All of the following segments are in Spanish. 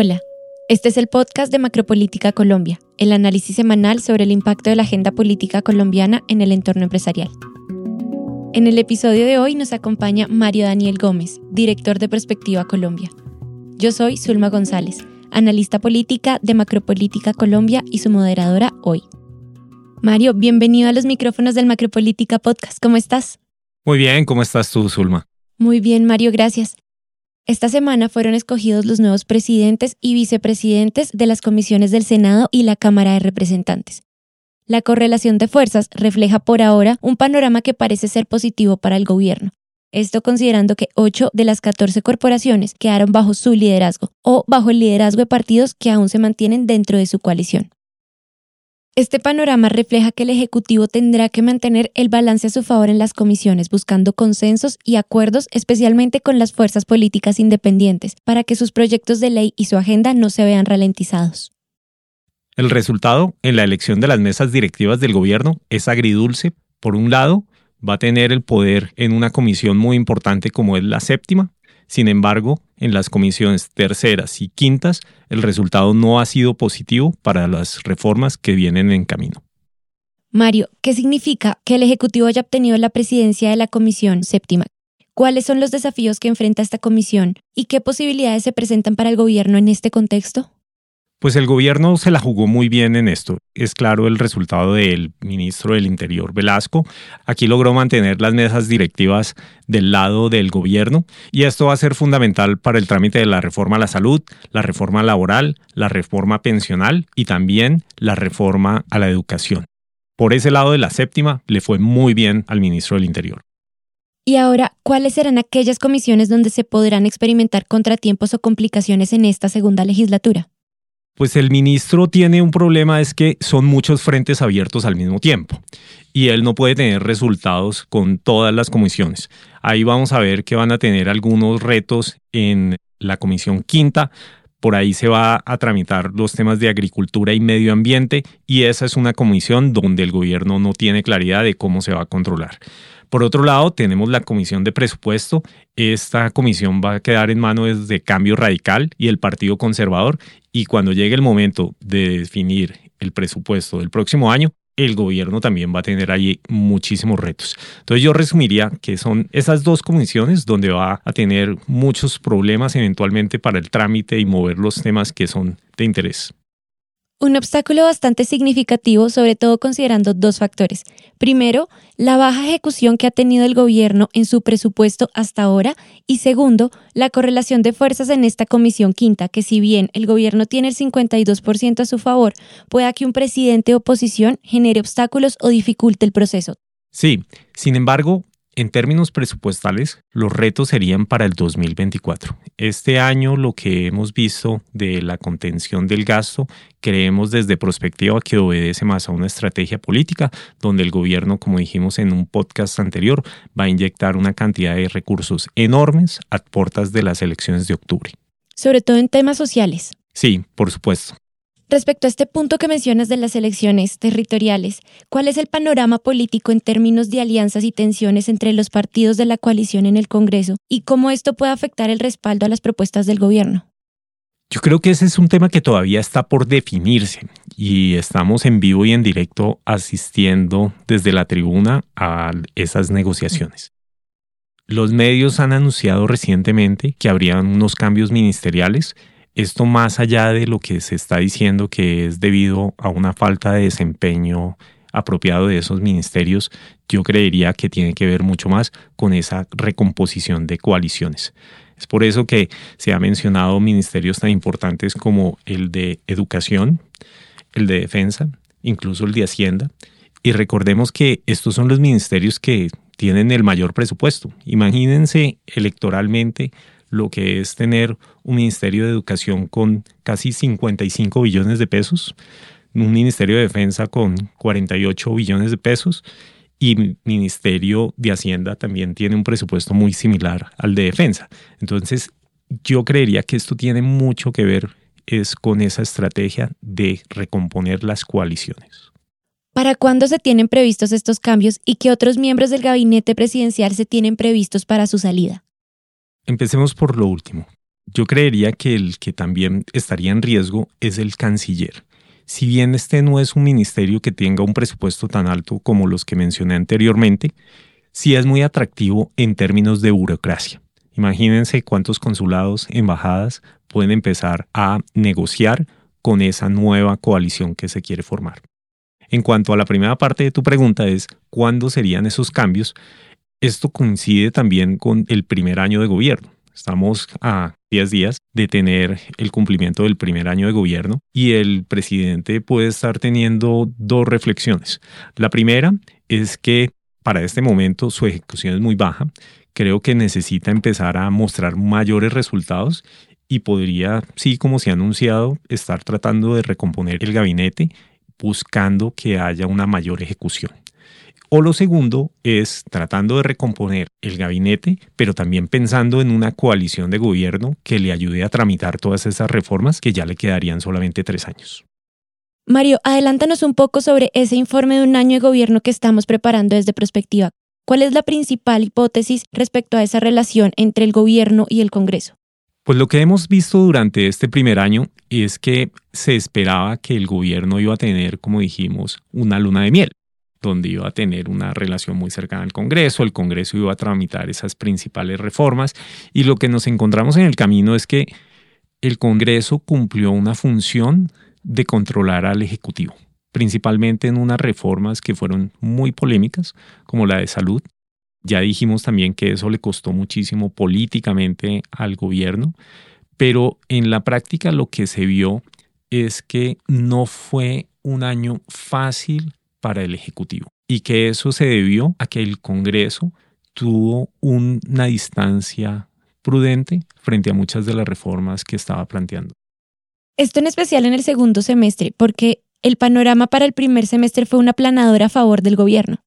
Hola, este es el podcast de Macropolítica Colombia, el análisis semanal sobre el impacto de la agenda política colombiana en el entorno empresarial. En el episodio de hoy nos acompaña Mario Daniel Gómez, director de Perspectiva Colombia. Yo soy Zulma González, analista política de Macropolítica Colombia y su moderadora hoy. Mario, bienvenido a los micrófonos del Macropolítica Podcast. ¿Cómo estás? Muy bien, ¿cómo estás tú, Zulma? Muy bien, Mario, gracias. Esta semana fueron escogidos los nuevos presidentes y vicepresidentes de las comisiones del Senado y la Cámara de Representantes. La correlación de fuerzas refleja por ahora un panorama que parece ser positivo para el gobierno. Esto considerando que 8 de las 14 corporaciones quedaron bajo su liderazgo o bajo el liderazgo de partidos que aún se mantienen dentro de su coalición. Este panorama refleja que el Ejecutivo tendrá que mantener el balance a su favor en las comisiones, buscando consensos y acuerdos, especialmente con las fuerzas políticas independientes, para que sus proyectos de ley y su agenda no se vean ralentizados. El resultado en la elección de las mesas directivas del gobierno es agridulce. Por un lado, va a tener el poder en una comisión muy importante como es la séptima, sin embargo, en las comisiones terceras y quintas, el resultado no ha sido positivo para las reformas que vienen en camino. Mario, ¿qué significa que el Ejecutivo haya obtenido la presidencia de la Comisión Séptima? ¿Cuáles son los desafíos que enfrenta esta comisión y qué posibilidades se presentan para el gobierno en este contexto? Pues el gobierno se la jugó muy bien en esto. Es claro el resultado del ministro del Interior, Velasco. Aquí logró mantener las mesas directivas del lado del gobierno y esto va a ser fundamental para el trámite de la reforma a la salud, la reforma laboral, la reforma pensional y también la reforma a la educación. Por ese lado de la séptima le fue muy bien al ministro del Interior. Y ahora, ¿cuáles serán aquellas comisiones donde se podrán experimentar contratiempos o complicaciones en esta segunda legislatura? Pues el ministro tiene un problema, es que son muchos frentes abiertos al mismo tiempo y él no puede tener resultados con todas las comisiones. Ahí vamos a ver que van a tener algunos retos en la comisión quinta. Por ahí se va a tramitar los temas de agricultura y medio ambiente y esa es una comisión donde el gobierno no tiene claridad de cómo se va a controlar. Por otro lado, tenemos la comisión de presupuesto. Esta comisión va a quedar en manos de Cambio Radical y el Partido Conservador y cuando llegue el momento de definir el presupuesto del próximo año, el gobierno también va a tener ahí muchísimos retos. Entonces yo resumiría que son esas dos comisiones donde va a tener muchos problemas eventualmente para el trámite y mover los temas que son de interés. Un obstáculo bastante significativo, sobre todo considerando dos factores. Primero, la baja ejecución que ha tenido el gobierno en su presupuesto hasta ahora y segundo, la correlación de fuerzas en esta comisión quinta, que si bien el gobierno tiene el 52% a su favor, pueda que un presidente de oposición genere obstáculos o dificulte el proceso. Sí, sin embargo, en términos presupuestales, los retos serían para el 2024. Este año lo que hemos visto de la contención del gasto, creemos desde perspectiva que obedece más a una estrategia política, donde el gobierno, como dijimos en un podcast anterior, va a inyectar una cantidad de recursos enormes a puertas de las elecciones de octubre. Sobre todo en temas sociales. Sí, por supuesto. Respecto a este punto que mencionas de las elecciones territoriales, ¿cuál es el panorama político en términos de alianzas y tensiones entre los partidos de la coalición en el Congreso y cómo esto puede afectar el respaldo a las propuestas del gobierno? Yo creo que ese es un tema que todavía está por definirse y estamos en vivo y en directo asistiendo desde la tribuna a esas negociaciones. Los medios han anunciado recientemente que habrían unos cambios ministeriales esto más allá de lo que se está diciendo que es debido a una falta de desempeño apropiado de esos ministerios, yo creería que tiene que ver mucho más con esa recomposición de coaliciones. Es por eso que se ha mencionado ministerios tan importantes como el de educación, el de defensa, incluso el de hacienda. Y recordemos que estos son los ministerios que tienen el mayor presupuesto. Imagínense electoralmente lo que es tener un Ministerio de Educación con casi 55 billones de pesos, un Ministerio de Defensa con 48 billones de pesos y Ministerio de Hacienda también tiene un presupuesto muy similar al de Defensa. Entonces, yo creería que esto tiene mucho que ver es con esa estrategia de recomponer las coaliciones. ¿Para cuándo se tienen previstos estos cambios y qué otros miembros del gabinete presidencial se tienen previstos para su salida? Empecemos por lo último. Yo creería que el que también estaría en riesgo es el canciller. Si bien este no es un ministerio que tenga un presupuesto tan alto como los que mencioné anteriormente, sí es muy atractivo en términos de burocracia. Imagínense cuántos consulados, embajadas pueden empezar a negociar con esa nueva coalición que se quiere formar. En cuanto a la primera parte de tu pregunta es cuándo serían esos cambios, esto coincide también con el primer año de gobierno. Estamos a 10 días de tener el cumplimiento del primer año de gobierno y el presidente puede estar teniendo dos reflexiones. La primera es que para este momento su ejecución es muy baja. Creo que necesita empezar a mostrar mayores resultados y podría, sí, como se ha anunciado, estar tratando de recomponer el gabinete buscando que haya una mayor ejecución. O lo segundo es tratando de recomponer el gabinete, pero también pensando en una coalición de gobierno que le ayude a tramitar todas esas reformas que ya le quedarían solamente tres años. Mario, adelántanos un poco sobre ese informe de un año de gobierno que estamos preparando desde Prospectiva. ¿Cuál es la principal hipótesis respecto a esa relación entre el gobierno y el Congreso? Pues lo que hemos visto durante este primer año es que se esperaba que el gobierno iba a tener, como dijimos, una luna de miel donde iba a tener una relación muy cercana al Congreso, el Congreso iba a tramitar esas principales reformas y lo que nos encontramos en el camino es que el Congreso cumplió una función de controlar al Ejecutivo, principalmente en unas reformas que fueron muy polémicas, como la de salud. Ya dijimos también que eso le costó muchísimo políticamente al gobierno, pero en la práctica lo que se vio es que no fue un año fácil para el Ejecutivo y que eso se debió a que el Congreso tuvo una distancia prudente frente a muchas de las reformas que estaba planteando. Esto en especial en el segundo semestre, porque el panorama para el primer semestre fue una planadora a favor del gobierno.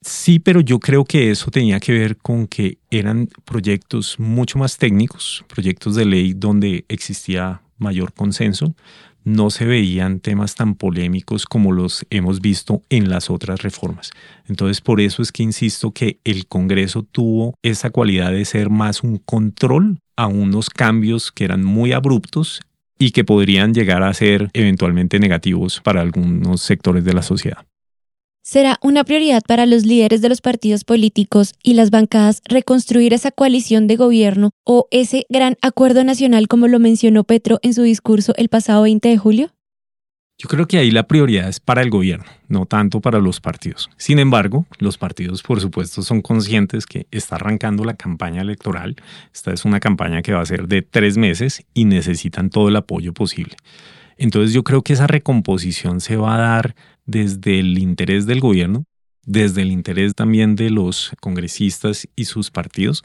Sí, pero yo creo que eso tenía que ver con que eran proyectos mucho más técnicos, proyectos de ley donde existía mayor consenso, no se veían temas tan polémicos como los hemos visto en las otras reformas. Entonces, por eso es que insisto que el Congreso tuvo esa cualidad de ser más un control a unos cambios que eran muy abruptos y que podrían llegar a ser eventualmente negativos para algunos sectores de la sociedad. ¿Será una prioridad para los líderes de los partidos políticos y las bancadas reconstruir esa coalición de gobierno o ese gran acuerdo nacional como lo mencionó Petro en su discurso el pasado 20 de julio? Yo creo que ahí la prioridad es para el gobierno, no tanto para los partidos. Sin embargo, los partidos, por supuesto, son conscientes que está arrancando la campaña electoral. Esta es una campaña que va a ser de tres meses y necesitan todo el apoyo posible. Entonces yo creo que esa recomposición se va a dar desde el interés del gobierno, desde el interés también de los congresistas y sus partidos,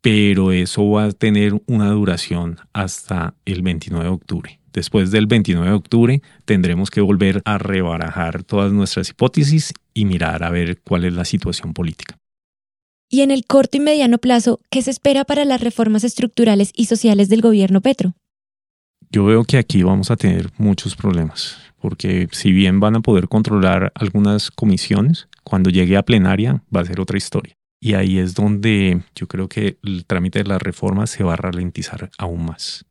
pero eso va a tener una duración hasta el 29 de octubre. Después del 29 de octubre tendremos que volver a rebarajar todas nuestras hipótesis y mirar a ver cuál es la situación política. Y en el corto y mediano plazo, ¿qué se espera para las reformas estructurales y sociales del gobierno Petro? Yo veo que aquí vamos a tener muchos problemas, porque si bien van a poder controlar algunas comisiones, cuando llegue a plenaria va a ser otra historia. Y ahí es donde yo creo que el trámite de las reformas se va a ralentizar aún más.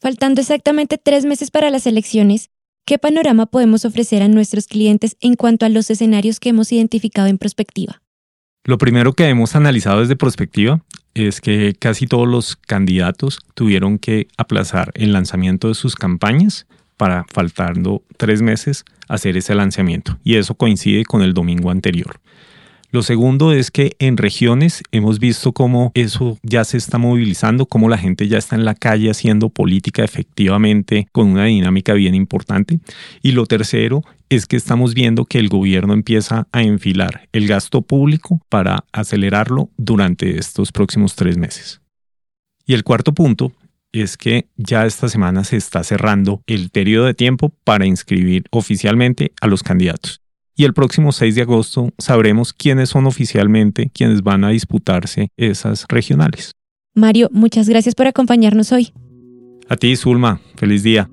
Faltando exactamente tres meses para las elecciones, ¿qué panorama podemos ofrecer a nuestros clientes en cuanto a los escenarios que hemos identificado en perspectiva? Lo primero que hemos analizado desde perspectiva es que casi todos los candidatos tuvieron que aplazar el lanzamiento de sus campañas para faltando tres meses hacer ese lanzamiento. Y eso coincide con el domingo anterior. Lo segundo es que en regiones hemos visto cómo eso ya se está movilizando, cómo la gente ya está en la calle haciendo política efectivamente con una dinámica bien importante. Y lo tercero es que estamos viendo que el gobierno empieza a enfilar el gasto público para acelerarlo durante estos próximos tres meses. Y el cuarto punto es que ya esta semana se está cerrando el periodo de tiempo para inscribir oficialmente a los candidatos y el próximo 6 de agosto sabremos quiénes son oficialmente quienes van a disputarse esas regionales. Mario, muchas gracias por acompañarnos hoy. A ti, Zulma, feliz día.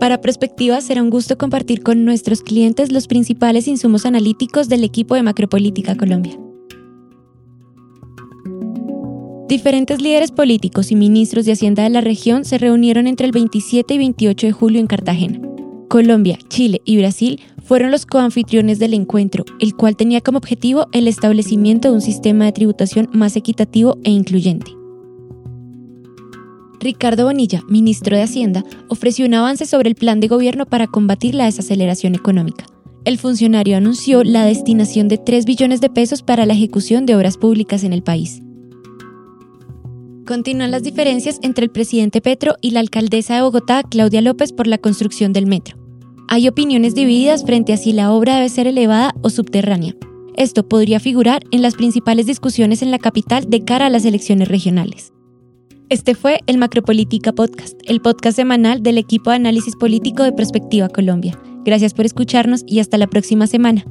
Para Prospectiva será un gusto compartir con nuestros clientes los principales insumos analíticos del equipo de Macropolítica Colombia. Diferentes líderes políticos y ministros de Hacienda de la región se reunieron entre el 27 y 28 de julio en Cartagena. Colombia, Chile y Brasil fueron los coanfitriones del encuentro, el cual tenía como objetivo el establecimiento de un sistema de tributación más equitativo e incluyente. Ricardo Bonilla, ministro de Hacienda, ofreció un avance sobre el plan de gobierno para combatir la desaceleración económica. El funcionario anunció la destinación de 3 billones de pesos para la ejecución de obras públicas en el país. Continúan las diferencias entre el presidente Petro y la alcaldesa de Bogotá, Claudia López, por la construcción del metro. Hay opiniones divididas frente a si la obra debe ser elevada o subterránea. Esto podría figurar en las principales discusiones en la capital de cara a las elecciones regionales. Este fue el Macropolítica Podcast, el podcast semanal del equipo de análisis político de Perspectiva Colombia. Gracias por escucharnos y hasta la próxima semana.